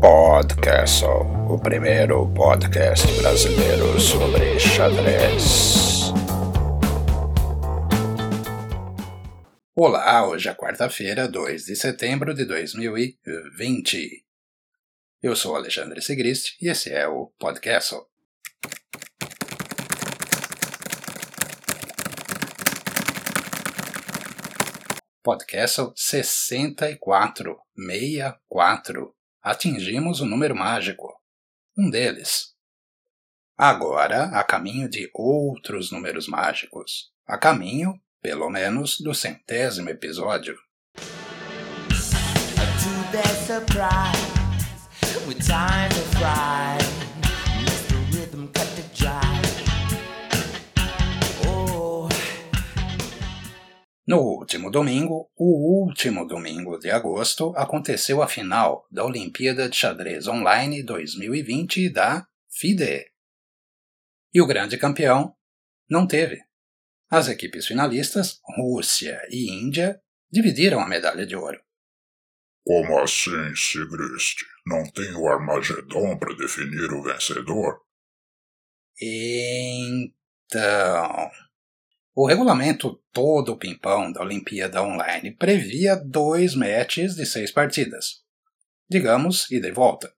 Podcastle, o primeiro podcast brasileiro sobre xadrez. Olá, hoje é quarta-feira, 2 de setembro de 2020. Eu sou Alexandre Sigrist e esse é o Podcastle. Podcastle 64, 64 atingimos o número mágico. Um deles. Agora, a caminho de outros números mágicos. A caminho, pelo menos, do centésimo episódio. No último domingo, o último domingo de agosto, aconteceu a final da Olimpíada de Xadrez Online 2020 da FIDE. E o grande campeão não teve. As equipes finalistas, Rússia e Índia, dividiram a medalha de ouro. Como assim, Sigrist? Não tem o Armagedon para definir o vencedor? Então. O regulamento todo pimpão da Olimpíada Online previa dois matches de seis partidas. Digamos, ida e volta.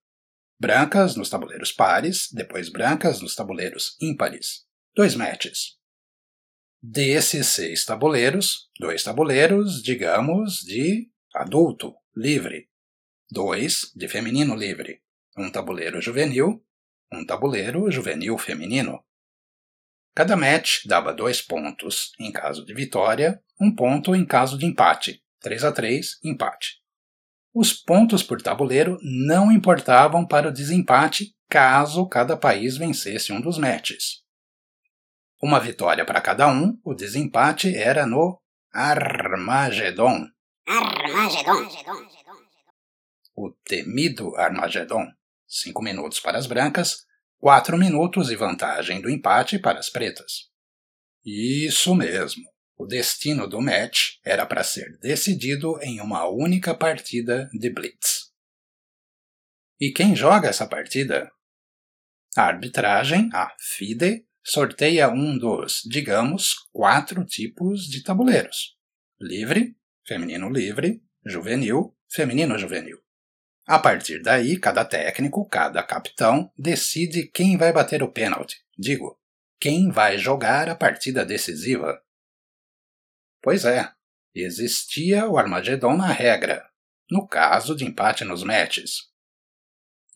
Brancas nos tabuleiros pares, depois brancas nos tabuleiros ímpares. Dois matches. Desses seis tabuleiros, dois tabuleiros, digamos, de adulto, livre. Dois de feminino livre. Um tabuleiro juvenil, um tabuleiro juvenil feminino. Cada match dava dois pontos em caso de vitória, um ponto em caso de empate, 3 a 3, empate. Os pontos por tabuleiro não importavam para o desempate caso cada país vencesse um dos matches. Uma vitória para cada um, o desempate era no Armagedon. Armagedon. O temido Armagedon. Cinco minutos para as brancas, Quatro minutos e vantagem do empate para as pretas. Isso mesmo. O destino do match era para ser decidido em uma única partida de Blitz. E quem joga essa partida? A arbitragem, a FIDE, sorteia um dos, digamos, quatro tipos de tabuleiros: livre, feminino livre, juvenil, feminino juvenil. A partir daí, cada técnico, cada capitão, decide quem vai bater o pênalti. Digo, quem vai jogar a partida decisiva. Pois é, existia o Armagedon na regra, no caso de empate nos matches.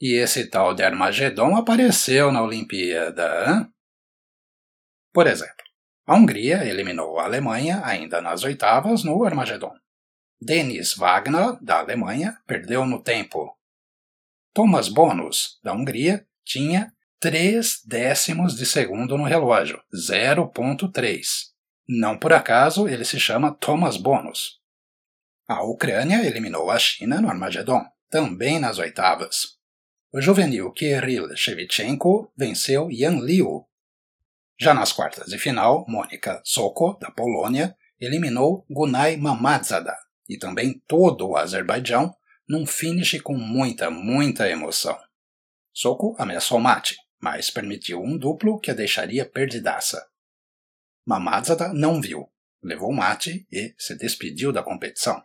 E esse tal de Armagedon apareceu na Olimpíada. Hein? Por exemplo, a Hungria eliminou a Alemanha ainda nas oitavas no Armagedon. Denis Wagner, da Alemanha, perdeu no tempo. Thomas Bonus, da Hungria, tinha 3 décimos de segundo no relógio, 0.3. Não por acaso ele se chama Thomas Bonus. A Ucrânia eliminou a China no Armagedon, também nas oitavas. O juvenil Kirill Shevchenko venceu Yan Liu. Já nas quartas de final, Mônica Soko, da Polônia, eliminou Gunay Mamadzada, e também todo o Azerbaijão num finish com muita, muita emoção. Soco ameaçou mate, mas permitiu um duplo que a deixaria perdidaça. Mamadzada não viu, levou mate e se despediu da competição.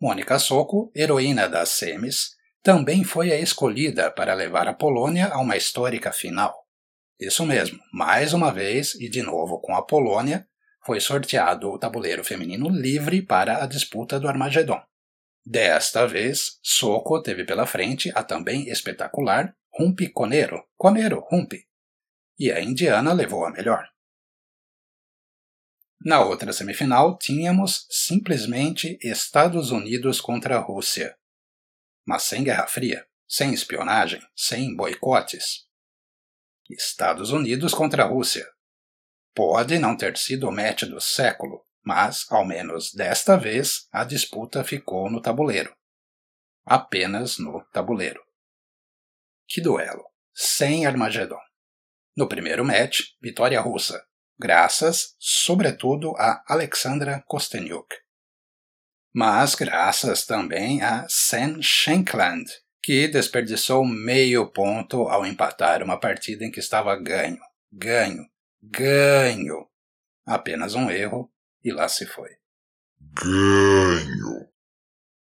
Mônica Soco, heroína das semis, também foi a escolhida para levar a Polônia a uma histórica final. Isso mesmo, mais uma vez e de novo com a Polônia, foi sorteado o tabuleiro feminino livre para a disputa do Armagedon. Desta vez, Soco teve pela frente a também espetacular Rumpi Conero, Conero Rumpi, e a indiana levou a melhor. Na outra semifinal, tínhamos simplesmente Estados Unidos contra a Rússia. Mas sem Guerra Fria, sem espionagem, sem boicotes. Estados Unidos contra a Rússia, Pode não ter sido o match do século, mas, ao menos desta vez, a disputa ficou no tabuleiro. Apenas no tabuleiro. Que duelo! Sem Armagedon. No primeiro match, vitória russa, graças, sobretudo, a Alexandra Kostenyuk. Mas graças também a Sen Schenkland, que desperdiçou meio ponto ao empatar uma partida em que estava ganho, ganho, ganho. Apenas um erro e lá se foi. Ganho.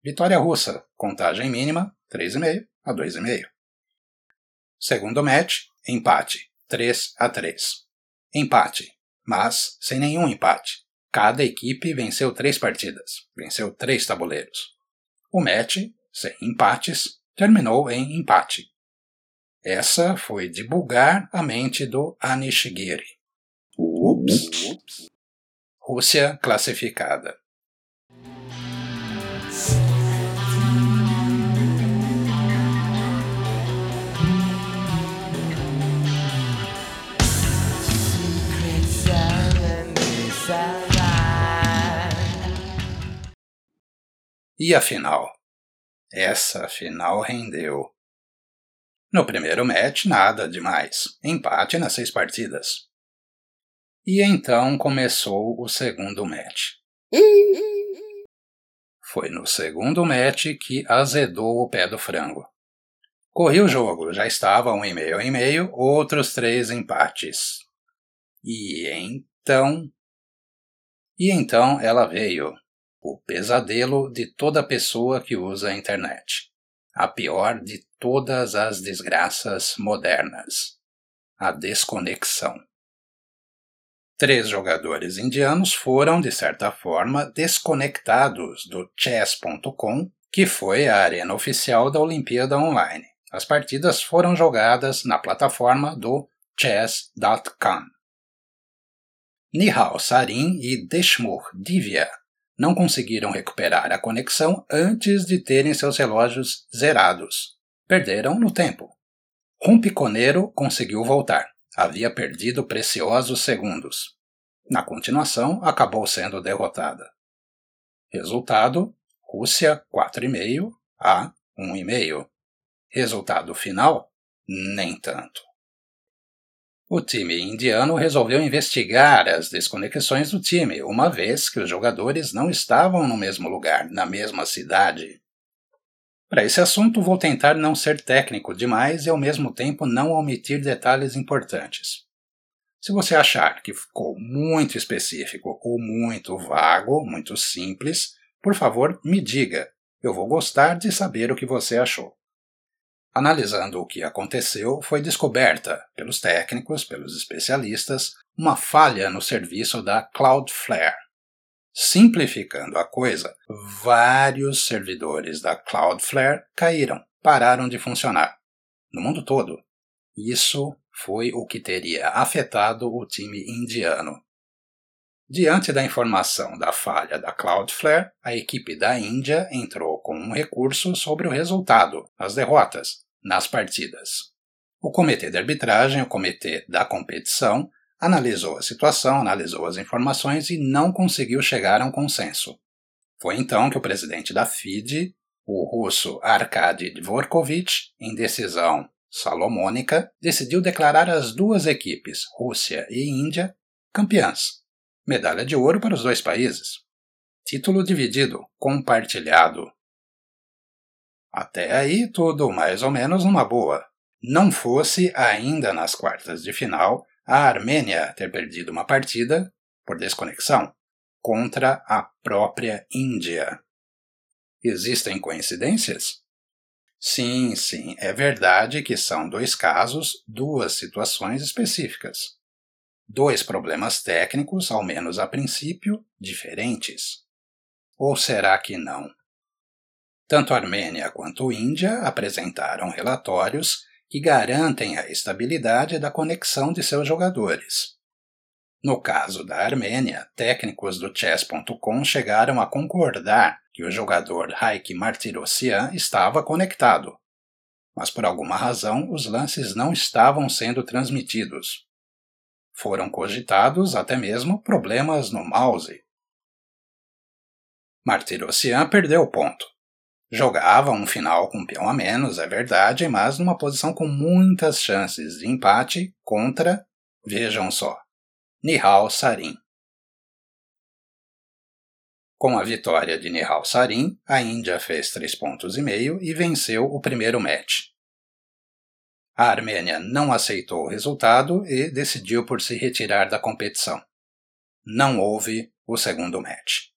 Vitória russa, contagem mínima, 3,5 a 2,5. Segundo match, empate, 3 a 3. Empate, mas sem nenhum empate. Cada equipe venceu três partidas, venceu três tabuleiros. O match, sem empates, terminou em empate. Essa foi de bugar a mente do Anishigiri. Ups. Rússia classificada. E a final? Essa final rendeu. No primeiro match, nada demais. Empate nas seis partidas. E então começou o segundo match. Foi no segundo match que azedou o pé do frango. Corri o jogo, já estava um e meio em meio, outros três empates. E então. E então ela veio. O pesadelo de toda pessoa que usa a internet. A pior de todas as desgraças modernas. A desconexão. Três jogadores indianos foram, de certa forma, desconectados do chess.com, que foi a arena oficial da Olimpíada Online. As partidas foram jogadas na plataforma do chess.com. Nihal Sarin e Deshmukh Divya não conseguiram recuperar a conexão antes de terem seus relógios zerados. Perderam no tempo. Rumpiconeiro conseguiu voltar. Havia perdido preciosos segundos. Na continuação, acabou sendo derrotada. Resultado: Rússia 4,5 a 1,5. Resultado final: nem tanto. O time indiano resolveu investigar as desconexões do time, uma vez que os jogadores não estavam no mesmo lugar, na mesma cidade. Para esse assunto, vou tentar não ser técnico demais e ao mesmo tempo não omitir detalhes importantes. Se você achar que ficou muito específico ou muito vago, muito simples, por favor, me diga. Eu vou gostar de saber o que você achou. Analisando o que aconteceu, foi descoberta, pelos técnicos, pelos especialistas, uma falha no serviço da Cloudflare. Simplificando a coisa, vários servidores da Cloudflare caíram, pararam de funcionar. No mundo todo. Isso foi o que teria afetado o time indiano. Diante da informação da falha da Cloudflare, a equipe da Índia entrou com um recurso sobre o resultado, as derrotas, nas partidas. O comitê de arbitragem, o comitê da competição, analisou a situação, analisou as informações e não conseguiu chegar a um consenso. Foi então que o presidente da FIDE, o russo Arkady Dvorkovich, em decisão salomônica, decidiu declarar as duas equipes, Rússia e Índia, campeãs. Medalha de ouro para os dois países. Título dividido, compartilhado. Até aí, tudo mais ou menos numa boa. Não fosse ainda nas quartas de final a Armênia ter perdido uma partida, por desconexão, contra a própria Índia. Existem coincidências? Sim, sim, é verdade que são dois casos, duas situações específicas. Dois problemas técnicos, ao menos a princípio, diferentes. Ou será que não? Tanto Armênia quanto Índia apresentaram relatórios que garantem a estabilidade da conexão de seus jogadores. No caso da Armênia, técnicos do chess.com chegaram a concordar que o jogador Raik Martirosyan estava conectado, mas por alguma razão os lances não estavam sendo transmitidos. Foram cogitados até mesmo problemas no mouse. Martirosyan perdeu o ponto Jogava um final com um peão a menos, é verdade, mas numa posição com muitas chances de empate contra, vejam só, Nihal Sarin. Com a vitória de Nihal Sarin, a Índia fez três pontos e meio e venceu o primeiro match. A Armênia não aceitou o resultado e decidiu por se retirar da competição. Não houve o segundo match.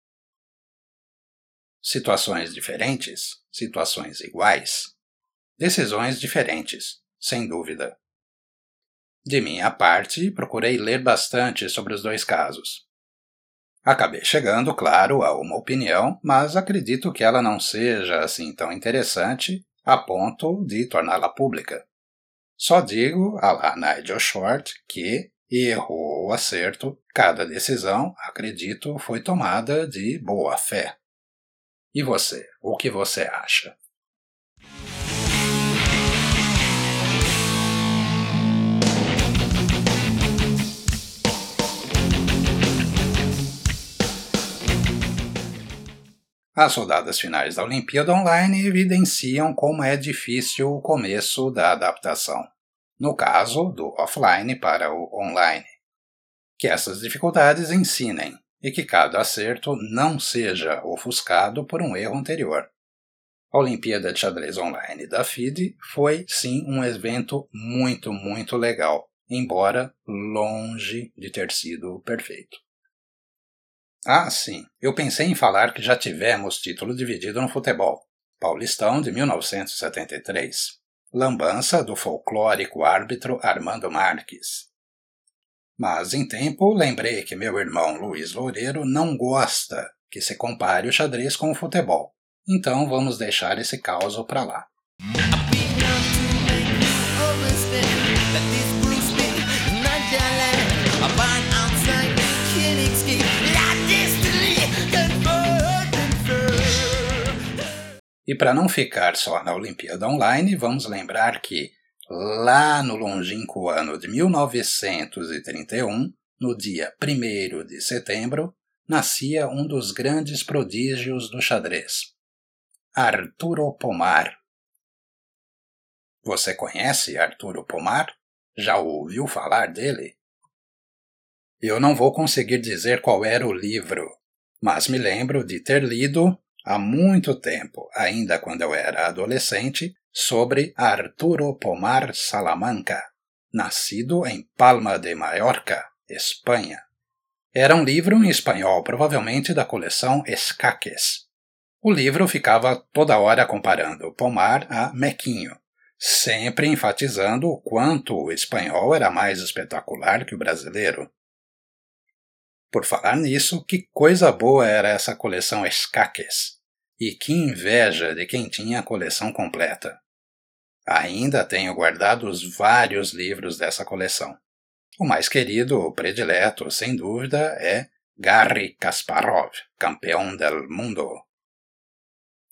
Situações diferentes, situações iguais. Decisões diferentes, sem dúvida. De minha parte, procurei ler bastante sobre os dois casos. Acabei chegando, claro, a uma opinião, mas acredito que ela não seja assim tão interessante a ponto de torná-la pública. Só digo, a lá Nigel Short, que errou ou acerto, cada decisão, acredito, foi tomada de boa fé. E você, o que você acha? As rodadas finais da Olimpíada Online evidenciam como é difícil o começo da adaptação, no caso do offline para o online. Que essas dificuldades ensinem e que cada acerto não seja ofuscado por um erro anterior. A Olimpíada de Xadrez Online da FIDE foi sim um evento muito, muito legal, embora longe de ter sido perfeito. Ah, sim. Eu pensei em falar que já tivemos título dividido no futebol. Paulistão de 1973. Lambança do folclórico árbitro Armando Marques. Mas em tempo lembrei que meu irmão Luiz Loureiro não gosta que se compare o xadrez com o futebol. Então vamos deixar esse caos para lá. E para não ficar só na Olimpíada Online, vamos lembrar que, lá no longínquo ano de 1931, no dia 1 de setembro, nascia um dos grandes prodígios do xadrez, Arturo Pomar. Você conhece Arturo Pomar? Já ouviu falar dele? Eu não vou conseguir dizer qual era o livro, mas me lembro de ter lido há muito tempo, ainda quando eu era adolescente, sobre Arturo Pomar Salamanca, nascido em Palma de Mallorca, Espanha. Era um livro em espanhol, provavelmente da coleção Escaques. O livro ficava toda hora comparando Pomar a Mequinho, sempre enfatizando o quanto o espanhol era mais espetacular que o brasileiro. Por falar nisso, que coisa boa era essa coleção Escaques. E que inveja de quem tinha a coleção completa. Ainda tenho guardados vários livros dessa coleção. O mais querido, o predileto, sem dúvida, é Garry Kasparov, campeão del mundo.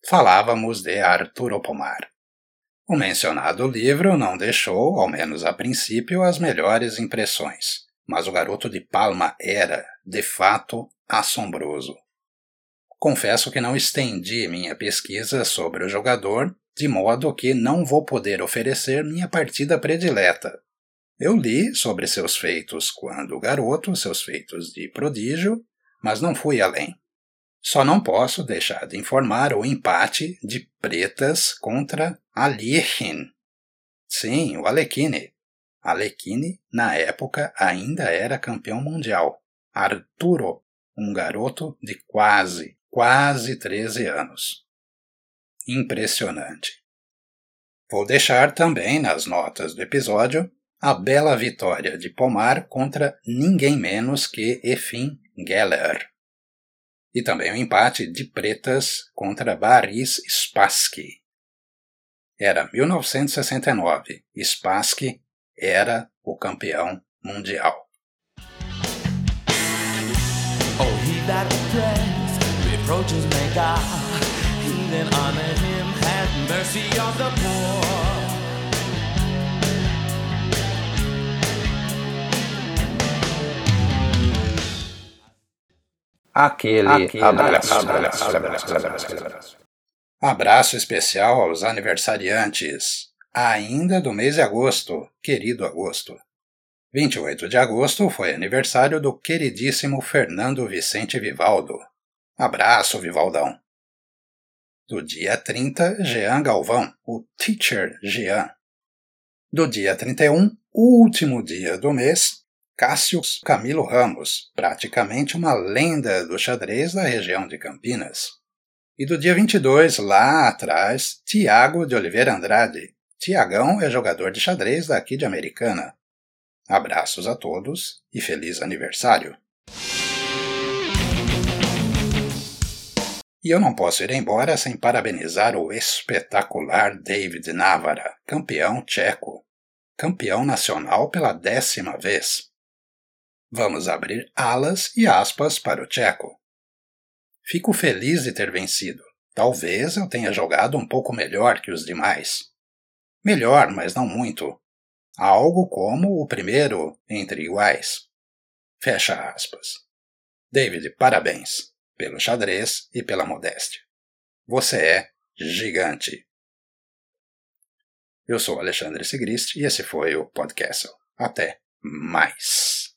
Falávamos de Arturo Pomar. O mencionado livro não deixou, ao menos a princípio, as melhores impressões, mas o garoto de Palma era, de fato, assombroso. Confesso que não estendi minha pesquisa sobre o jogador, de modo que não vou poder oferecer minha partida predileta. Eu li sobre seus feitos quando garoto, seus feitos de prodígio, mas não fui além. Só não posso deixar de informar o empate de pretas contra Alichin. Sim, o Alekhine. Alekhine, na época, ainda era campeão mundial. Arturo, um garoto de quase quase 13 anos. Impressionante. Vou deixar também nas notas do episódio a bela vitória de Pomar contra ninguém menos que Efim Geller. E também o empate de Pretas contra Baris Spassky. Era 1969. Spassky era o campeão mundial. Oh, then honored him, had mercy on the poor. Aquele, Aquele abraço. abraço, abraço, abraço Abraço especial aos aniversariantes, ainda do mês de agosto, querido agosto. 28 de agosto foi aniversário do queridíssimo Fernando Vicente Vivaldo. Abraço, Vivaldão. Do dia 30, Jean Galvão, o Teacher Jean. Do dia 31, último dia do mês, Cássio Camilo Ramos, praticamente uma lenda do xadrez da região de Campinas. E do dia 22, lá atrás, Tiago de Oliveira Andrade. Tiagão é jogador de xadrez daqui de Americana. Abraços a todos e feliz aniversário! E eu não posso ir embora sem parabenizar o espetacular David Navara, campeão tcheco, campeão nacional pela décima vez. Vamos abrir alas e aspas para o tcheco. Fico feliz de ter vencido. Talvez eu tenha jogado um pouco melhor que os demais. Melhor, mas não muito. Algo como o primeiro entre iguais. Fecha aspas. David, parabéns pelo xadrez e pela modéstia. Você é gigante. Eu sou Alexandre Sigrist e esse foi o Podcast. Até mais.